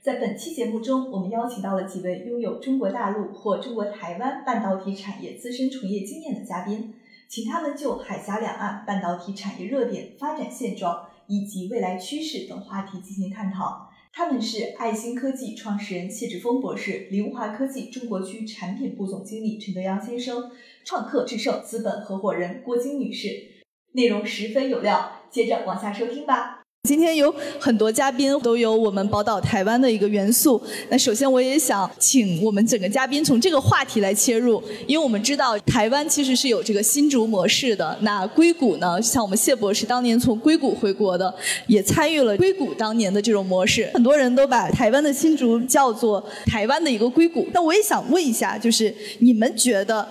在本期节目中，我们邀请到了几位拥有中国大陆或中国台湾半导体产业资深从业经验的嘉宾，请他们就海峡两岸半导体产业热点、发展现状以及未来趋势等话题进行探讨。他们是爱芯科技创始人谢志峰博士、凌华科技中国区产品部总经理陈德阳先生、创客智胜资本合伙人郭晶女士。内容十分有料，接着往下收听吧。今天有很多嘉宾都有我们宝岛台湾的一个元素。那首先我也想请我们整个嘉宾从这个话题来切入，因为我们知道台湾其实是有这个新竹模式的。那硅谷呢，像我们谢博士当年从硅谷回国的，也参与了硅谷当年的这种模式。很多人都把台湾的新竹叫做台湾的一个硅谷。那我也想问一下，就是你们觉得？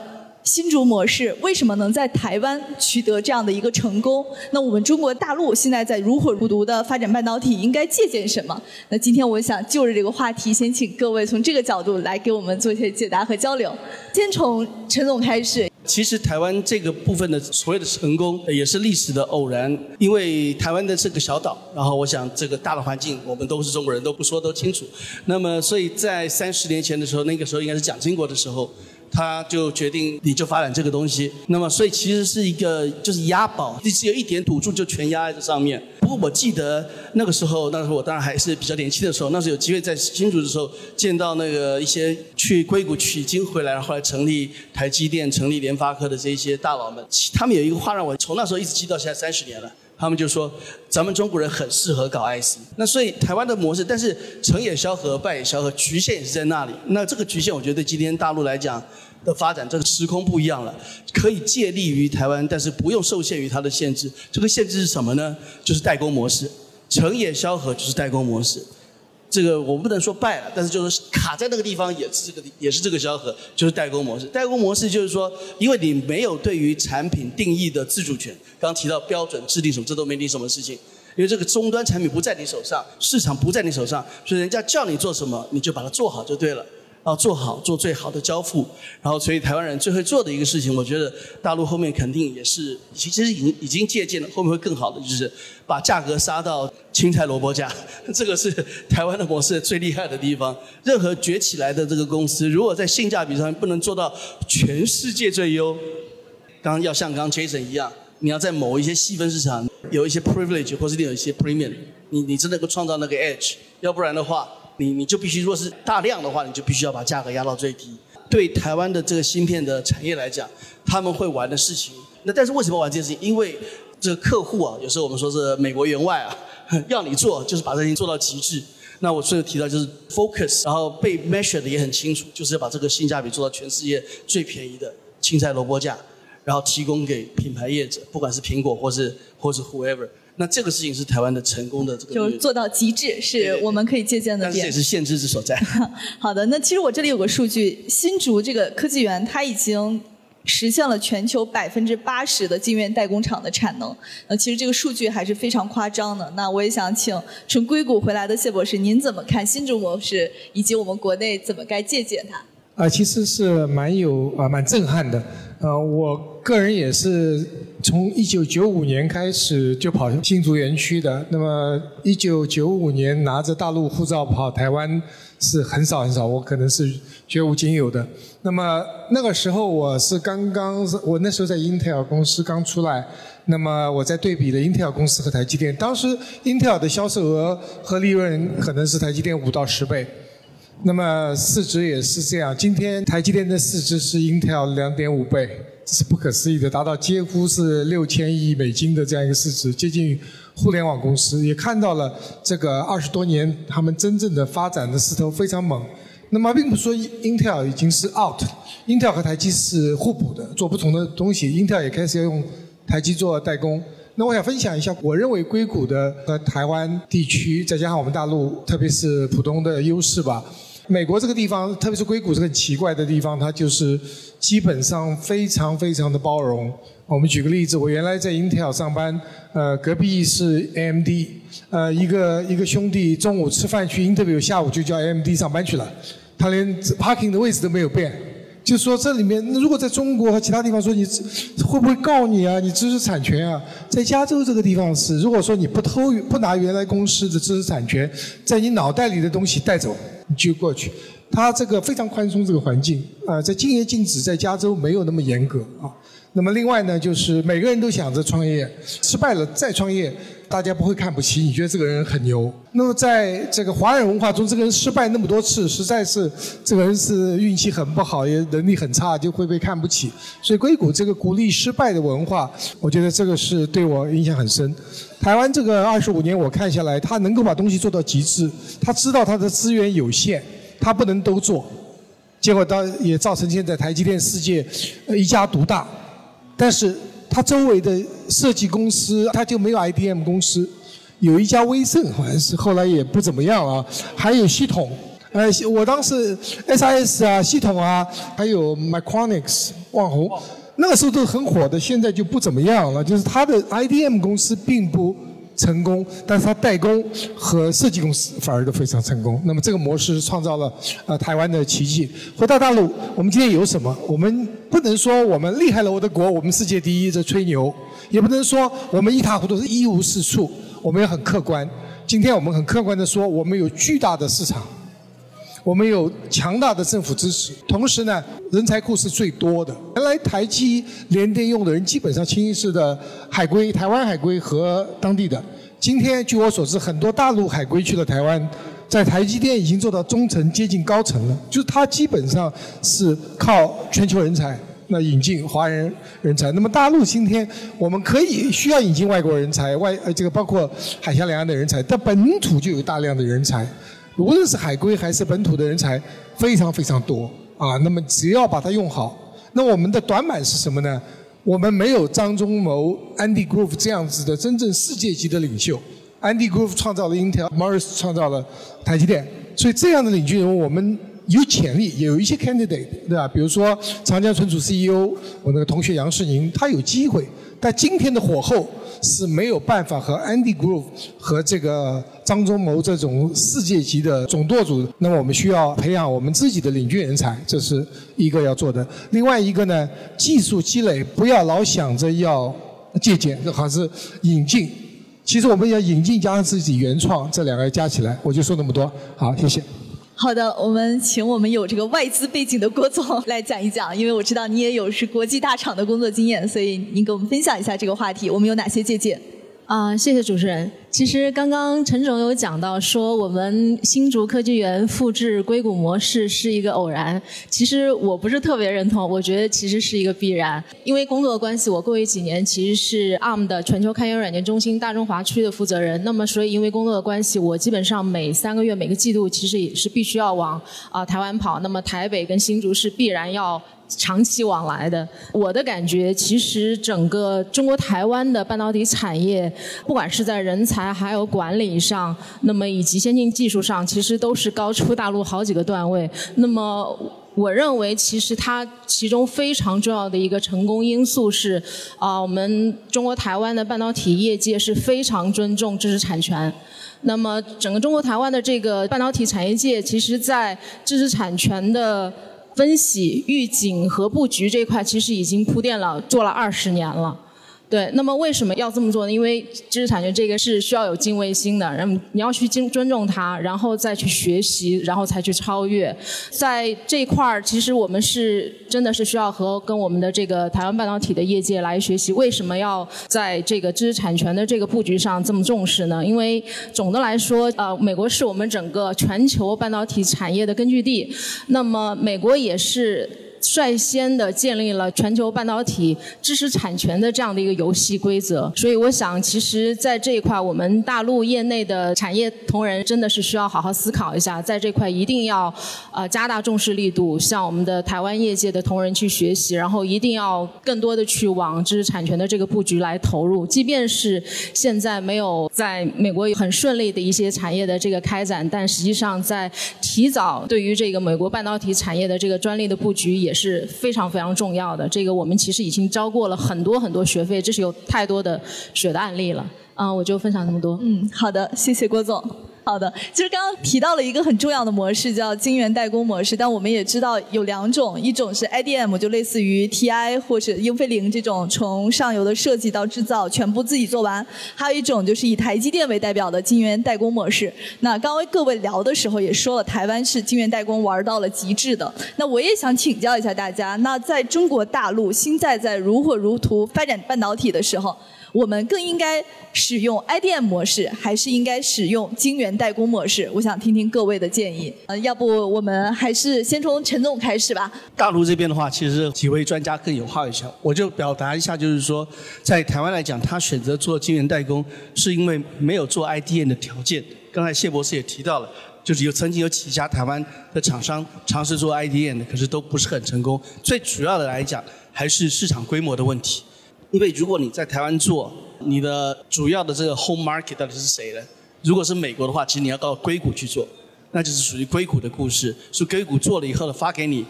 新竹模式为什么能在台湾取得这样的一个成功？那我们中国大陆现在在如火如荼的发展半导体，应该借鉴什么？那今天我想就着这个话题，先请各位从这个角度来给我们做一些解答和交流。先从陈总开始。其实台湾这个部分的所谓的成功，也是历史的偶然。因为台湾的是个小岛，然后我想这个大的环境，我们都是中国人，都不说都清楚。那么，所以在三十年前的时候，那个时候应该是蒋经国的时候。他就决定你就发展这个东西，那么所以其实是一个就是押宝，你只有一点赌注就全压在这上面。不过我记得那个时候，那时候我当然还是比较年轻的时候，那时候有机会在新竹的时候见到那个一些去硅谷取经回来，后来成立台积电、成立联发科的这些大佬们，他们有一个话让我从那时候一直记到现在三十年了。他们就说咱们中国人很适合搞 IC，那所以台湾的模式，但是成也萧何，败也萧何，局限也是在那里。那这个局限，我觉得对今天大陆来讲的发展，这个时空不一样了，可以借力于台湾，但是不用受限于它的限制。这个限制是什么呢？就是代工模式，成也萧何就是代工模式。这个我们不能说败了，但是就是卡在那个地方也是这个也是这个萧何，就是代工模式。代工模式就是说，因为你没有对于产品定义的自主权，刚提到标准制定什么，这都没你什么事情，因为这个终端产品不在你手上，市场不在你手上，所以人家叫你做什么，你就把它做好就对了。要做好，做最好的交付。然后，所以台湾人最会做的一个事情，我觉得大陆后面肯定也是，其实已经已经借鉴了，后面会更好的，就是把价格杀到青菜萝卜价。这个是台湾的模式最厉害的地方。任何崛起来的这个公司，如果在性价比上不能做到全世界最优，刚要像刚 Jason 一样，你要在某一些细分市场有一些 privilege，或者你有一些 premium，你你真的够创造那个 edge，要不然的话。你你就必须，如果是大量的话，你就必须要把价格压到最低。对台湾的这个芯片的产业来讲，他们会玩的事情，那但是为什么玩这件事情？因为这个客户啊，有时候我们说是美国员外啊，要你做就是把这事情做到极致。那我最后提到就是 focus，然后被 measure 的也很清楚，就是要把这个性价比做到全世界最便宜的青菜萝卜价，然后提供给品牌业者，不管是苹果或是或是 whoever。那这个事情是台湾的成功的这个，就是做到极致，是我们可以借鉴的点。但是也是限制之所在。好的，那其实我这里有个数据，新竹这个科技园它已经实现了全球百分之八十的晶圆代工厂的产能。那其实这个数据还是非常夸张的。那我也想请从硅谷回来的谢博士，您怎么看新竹模式，以及我们国内怎么该借鉴它？啊，其实是蛮有啊，蛮震撼的。呃，我个人也是从一九九五年开始就跑新竹园区的。那么一九九五年拿着大陆护照跑台湾是很少很少，我可能是绝无仅有的。那么那个时候我是刚刚，我那时候在英特尔公司刚出来，那么我在对比的英特尔公司和台积电，当时英特尔的销售额和利润可能是台积电五到十倍。那么市值也是这样，今天台积电的市值是 Intel 两点五倍，这是不可思议的，达到几乎是六千亿美金的这样一个市值，接近互联网公司。也看到了这个二十多年他们真正的发展的势头非常猛。那么并不是说 Intel 已经是 out，Intel 和台积是互补的，做不同的东西。Intel 也开始要用台积做代工。那我想分享一下，我认为硅谷的和台湾地区，再加上我们大陆，特别是浦东的优势吧。美国这个地方，特别是硅谷这个很奇怪的地方，它就是基本上非常非常的包容。我们举个例子，我原来在 Intel 上班，呃，隔壁是 AMD，呃，一个一个兄弟中午吃饭去 Interview，下午就叫 AMD 上班去了，他连 parking 的位置都没有变。就说这里面，如果在中国和其他地方说你会不会告你啊？你知识产权啊？在加州这个地方是，如果说你不偷不拿原来公司的知识产权，在你脑袋里的东西带走，你就过去。他这个非常宽松，这个环境啊，在禁业禁止，在加州没有那么严格啊。那么另外呢，就是每个人都想着创业，失败了再创业，大家不会看不起，你觉得这个人很牛。那么在这个华人文化中，这个人失败那么多次，实在是这个人是运气很不好，也能力很差，就会被看不起。所以硅谷这个鼓励失败的文化，我觉得这个是对我影响很深。台湾这个二十五年我看下来，他能够把东西做到极致，他知道他的资源有限，他不能都做，结果到也造成现在台积电世界一家独大。但是它周围的设计公司，它就没有 IDM 公司，有一家威盛，好像是后来也不怎么样啊。还有系统，呃，我当时 SIS 啊，系统啊，还有 Micronics 网红，那个时候都很火的，现在就不怎么样了。就是它的 IDM 公司并不。成功，但是它代工和设计公司反而都非常成功。那么这个模式创造了呃台湾的奇迹。回到大陆，我们今天有什么？我们不能说我们厉害了我的国，我们世界第一在吹牛，也不能说我们一塌糊涂是一无是处。我们要很客观。今天我们很客观的说，我们有巨大的市场，我们有强大的政府支持，同时呢，人才库是最多的。原来台积联电用的人基本上清一色的海归，台湾海归和当地的。今天据我所知，很多大陆海归去了台湾，在台积电已经做到中层接近高层了。就是它基本上是靠全球人才，那引进华人人才。那么大陆今天我们可以需要引进外国人才，外呃这个包括海峡两岸的人才，但本土就有大量的人才，无论是海归还是本土的人才，非常非常多啊。那么只要把它用好，那我们的短板是什么呢？我们没有张忠谋、Andy Grove 这样子的真正世界级的领袖。Andy Grove 创造了 Intel，Morris 创造了台积电，所以这样的领军人物我们有潜力，也有一些 candidate，对吧？比如说长江存储 CEO，我那个同学杨世宁，他有机会。但今天的火候是没有办法和 Andy Grove 和这个张忠谋这种世界级的总舵主。那么我们需要培养我们自己的领军人才，这是一个要做的。另外一个呢，技术积累不要老想着要借鉴，还是引进。其实我们要引进加上自己原创，这两个加起来，我就说那么多。好，谢谢。好的，我们请我们有这个外资背景的郭总来讲一讲，因为我知道你也有是国际大厂的工作经验，所以您给我们分享一下这个话题，我们有哪些借鉴？啊，谢谢主持人。其实刚刚陈总有讲到说，我们新竹科技园复制硅谷模式是一个偶然。其实我不是特别认同，我觉得其实是一个必然。因为工作的关系，我过去几年其实是 ARM 的全球开源软件中心大中华区的负责人。那么，所以因为工作的关系，我基本上每三个月、每个季度其实也是必须要往啊台湾跑。那么台北跟新竹是必然要。长期往来的，我的感觉其实整个中国台湾的半导体产业，不管是在人才还有管理上，那么以及先进技术上，其实都是高出大陆好几个段位。那么我认为，其实它其中非常重要的一个成功因素是，啊，我们中国台湾的半导体业界是非常尊重知识产权。那么整个中国台湾的这个半导体产业界，其实在知识产权的。分析、预警和布局这一块，其实已经铺垫了，做了二十年了。对，那么为什么要这么做呢？因为知识产权这个是需要有敬畏心的，然后你要去尊尊重它，然后再去学习，然后才去超越。在这一块儿，其实我们是真的是需要和跟我们的这个台湾半导体的业界来学习。为什么要在这个知识产权的这个布局上这么重视呢？因为总的来说，呃，美国是我们整个全球半导体产业的根据地，那么美国也是。率先的建立了全球半导体知识产权的这样的一个游戏规则，所以我想，其实在这一块，我们大陆业内的产业同仁真的是需要好好思考一下，在这块一定要呃加大重视力度，向我们的台湾业界的同仁去学习，然后一定要更多的去往知识产权的这个布局来投入，即便是现在没有在美国很顺利的一些产业的这个开展，但实际上在提早对于这个美国半导体产业的这个专利的布局也。也是非常非常重要的。这个我们其实已经交过了很多很多学费，这是有太多的血的案例了。啊，我就分享这么多。嗯，好的，谢谢郭总。好的，其实刚刚提到了一个很重要的模式，叫晶圆代工模式。但我们也知道有两种，一种是 IDM，就类似于 TI 或者英飞凌这种，从上游的设计到制造全部自己做完；还有一种就是以台积电为代表的晶圆代工模式。那刚刚各位聊的时候也说了，台湾是晶圆代工玩到了极致的。那我也想请教一下大家，那在中国大陆现在在如火如荼发展半导体的时候，我们更应该使用 IDM 模式，还是应该使用晶圆代工模式？我想听听各位的建议。呃，要不我们还是先从陈总开始吧。大陆这边的话，其实几位专家更有话语权。我就表达一下，就是说，在台湾来讲，他选择做晶圆代工，是因为没有做 IDM 的条件。刚才谢博士也提到了，就是有曾经有几家台湾的厂商尝试做 IDM 的，可是都不是很成功。最主要的来讲，还是市场规模的问题。因为如果你在台湾做，你的主要的这个 home market 到底是谁呢？如果是美国的话，其实你要到硅谷去做，那就是属于硅谷的故事。是硅谷做了以后呢，发给你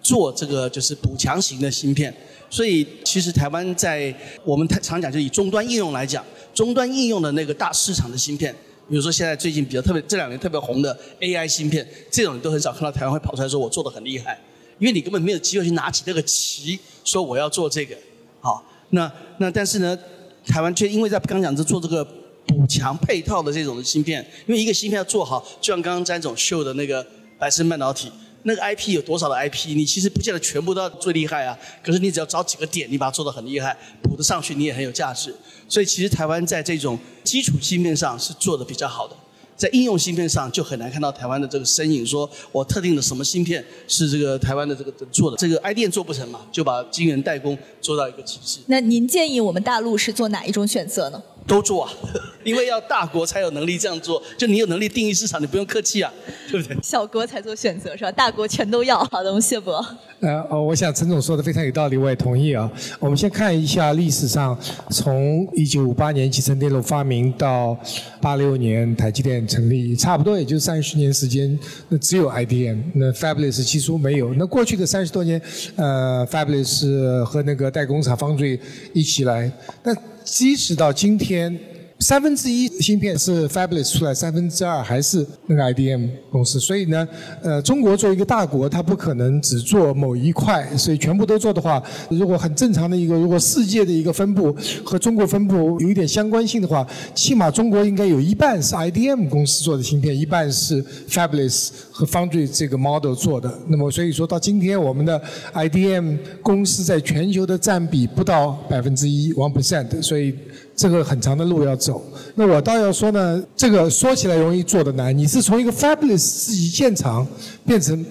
做这个就是补强型的芯片。所以其实台湾在我们常讲，就以终端应用来讲，终端应用的那个大市场的芯片，比如说现在最近比较特别这两年特别红的 AI 芯片，这种你都很少看到台湾会跑出来说我做的很厉害，因为你根本没有机会去拿起这个旗，说我要做这个，好。那那但是呢，台湾却因为在刚讲是做这个补强配套的这种的芯片，因为一个芯片要做好，就像刚刚詹总秀的那个百胜半导体，那个 IP 有多少的 IP，你其实不见得全部都要最厉害啊，可是你只要找几个点，你把它做得很厉害，补得上去，你也很有价值。所以其实台湾在这种基础芯片上是做的比较好的。在应用芯片上就很难看到台湾的这个身影，说我特定的什么芯片是这个台湾的这个做的，这个 ID 做不成嘛，就把晶圆代工做到一个极致。那您建议我们大陆是做哪一种选择呢？都做啊，因为要大国才有能力这样做。就你有能力定义市场，你不用客气啊，对不对？小国才做选择是吧？大国全都要。好的，我们谢博。呃，哦，我想陈总说的非常有道理，我也同意啊。我们先看一下历史上，从一九五八年集成电路发明到八六年台积电成立，差不多也就三十年时间。那只有 IBM，那 Fabless 几乎没有。那过去的三十多年，呃，Fabless 和那个代工厂方锐一起来，那。即使到今天，三分之一芯片是 fabulous 出来，三分之二还是那个 IDM 公司。所以呢，呃，中国作为一个大国，它不可能只做某一块，所以全部都做的话，如果很正常的一个，如果世界的一个分布和中国分布有一点相关性的话，起码中国应该有一半是 IDM 公司做的芯片，一半是 fabulous 和 Foundry 这个 model 做的。那么，所以说到今天，我们的 IDM 公司在全球的占比不到百分之一 one percent，所以。这个很长的路要走。那我倒要说呢，这个说起来容易，做的难。你是从一个 fabulous 自己建厂变成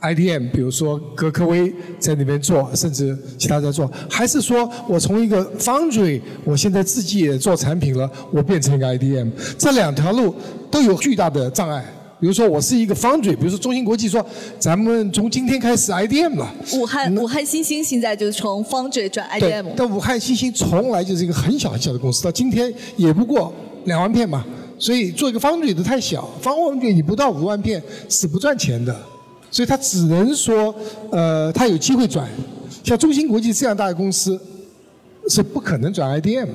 IDM，比如说格科威在那边做，甚至其他在做，还是说我从一个 Foundry，我现在自己也做产品了，我变成一个 IDM，这两条路都有巨大的障碍。比如说，我是一个 foundry，比如说中芯国际说，咱们从今天开始 IDM 了。武汉武汉新兴现在就是从 foundry 转 IDM。但武汉新兴从来就是一个很小很小的公司，到今天也不过两万片嘛。所以做一个 foundry 都太小，foundry 你不到五万片是不赚钱的。所以他只能说，呃，他有机会转。像中芯国际这样大的公司，是不可能转 IDM 的。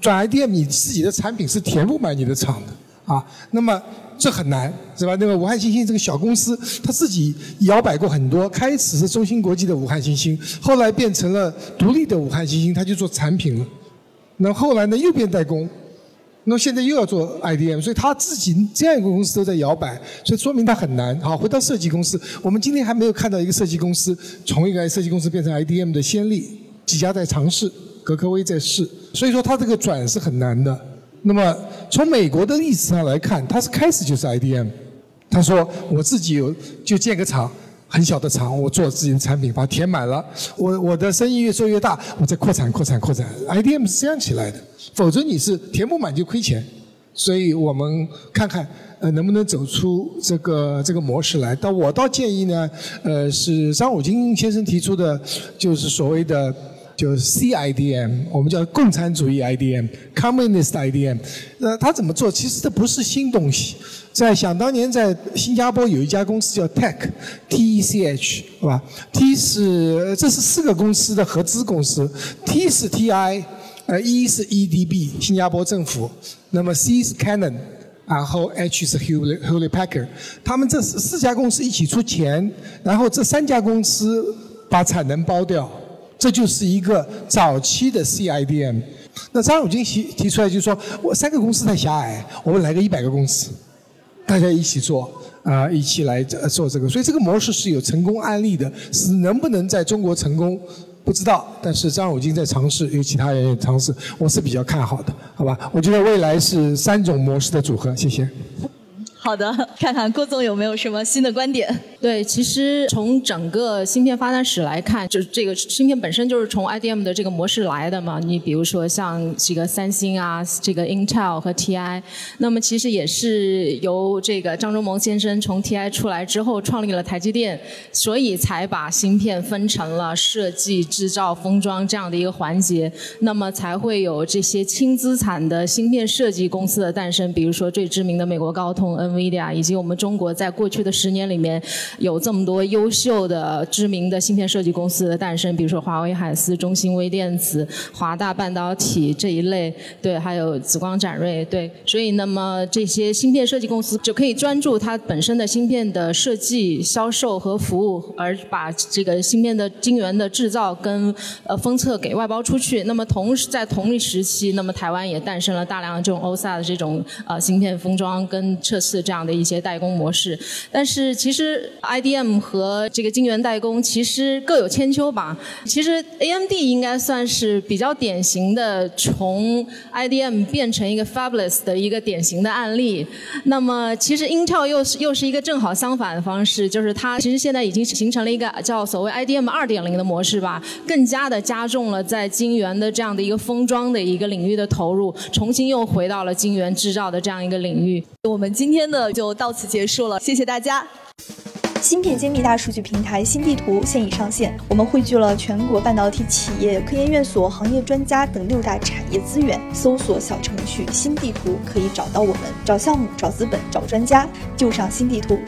转 IDM，你自己的产品是填不满你的厂的啊。那么。这很难，是吧？那个武汉新兴这个小公司，他自己摇摆过很多。开始是中芯国际的武汉新兴，后来变成了独立的武汉新兴，他就做产品了。那后来呢，又变代工，那现在又要做 IDM，所以他自己这样一个公司都在摇摆，所以说明他很难。好，回到设计公司，我们今天还没有看到一个设计公司从一个设计公司变成 IDM 的先例，几家在尝试，格科威在试，所以说他这个转是很难的。那么从美国的历史上来看，它是开始就是 IDM。他说我自己有就建个厂，很小的厂，我做自己的产品，把它填满了。我我的生意越做越大，我再扩产扩产扩产。IDM 是这样起来的，否则你是填不满就亏钱。所以我们看看呃能不能走出这个这个模式来。但我倒建议呢，呃是张武金先生提出的，就是所谓的。就是 CIDM，我们叫共产主义 IDM，Communist IDM。那他怎么做？其实这不是新东西，在想当年在新加坡有一家公司叫 Tech，T E C H，是吧？T 是这是四个公司的合资公司，T 是 T I，呃，E 是 E D B，新加坡政府，那么 C 是 Canon。然后 H 是 Hewlett Hewlett Packard，他们这四四家公司一起出钱，然后这三家公司把产能包掉，这就是一个早期的 CIDM。那张汝京提提出来就是说，我三个公司太狭隘，我们来个一百个公司，大家一起做啊、一起来做这个，所以这个模式是有成功案例的，是能不能在中国成功？不知道，但是张汝京在尝试，有其他人也尝试，我是比较看好的，好吧？我觉得未来是三种模式的组合，谢谢。好的，看看郭总有没有什么新的观点。对，其实从整个芯片发展史来看，就是这个芯片本身就是从 IDM 的这个模式来的嘛。你比如说像这个三星啊，这个 Intel 和 TI，那么其实也是由这个张忠谋先生从 TI 出来之后创立了台积电，所以才把芯片分成了设计、制造、封装这样的一个环节，那么才会有这些轻资产的芯片设计公司的诞生。比如说最知名的美国高通、NVIDIA，以及我们中国在过去的十年里面。有这么多优秀的、知名的芯片设计公司的诞生，比如说华为海思、中芯微电子、华大半导体这一类，对，还有紫光展锐，对，所以那么这些芯片设计公司就可以专注它本身的芯片的设计、销售和服务，而把这个芯片的晶圆的制造跟呃封测给外包出去。那么同时在同一时期，那么台湾也诞生了大量的这种 OSA 的这种呃芯片封装跟测试这样的一些代工模式。但是其实 IDM 和这个晶圆代工其实各有千秋吧。其实 AMD 应该算是比较典型的从 IDM 变成一个 Fabulous 的一个典型的案例。那么其实 Intel 又是又是一个正好相反的方式，就是它其实现在已经形成了一个叫所谓 IDM 二点零的模式吧，更加的加重了在晶圆的这样的一个封装的一个领域的投入，重新又回到了晶圆制造的这样一个领域。我们今天的就到此结束了，谢谢大家。芯片揭秘大数据平台新地图现已上线，我们汇聚了全国半导体企业、科研院所、行业专家等六大产业资源。搜索小程序“新地图”可以找到我们，找项目、找资本、找专家，就上新地图。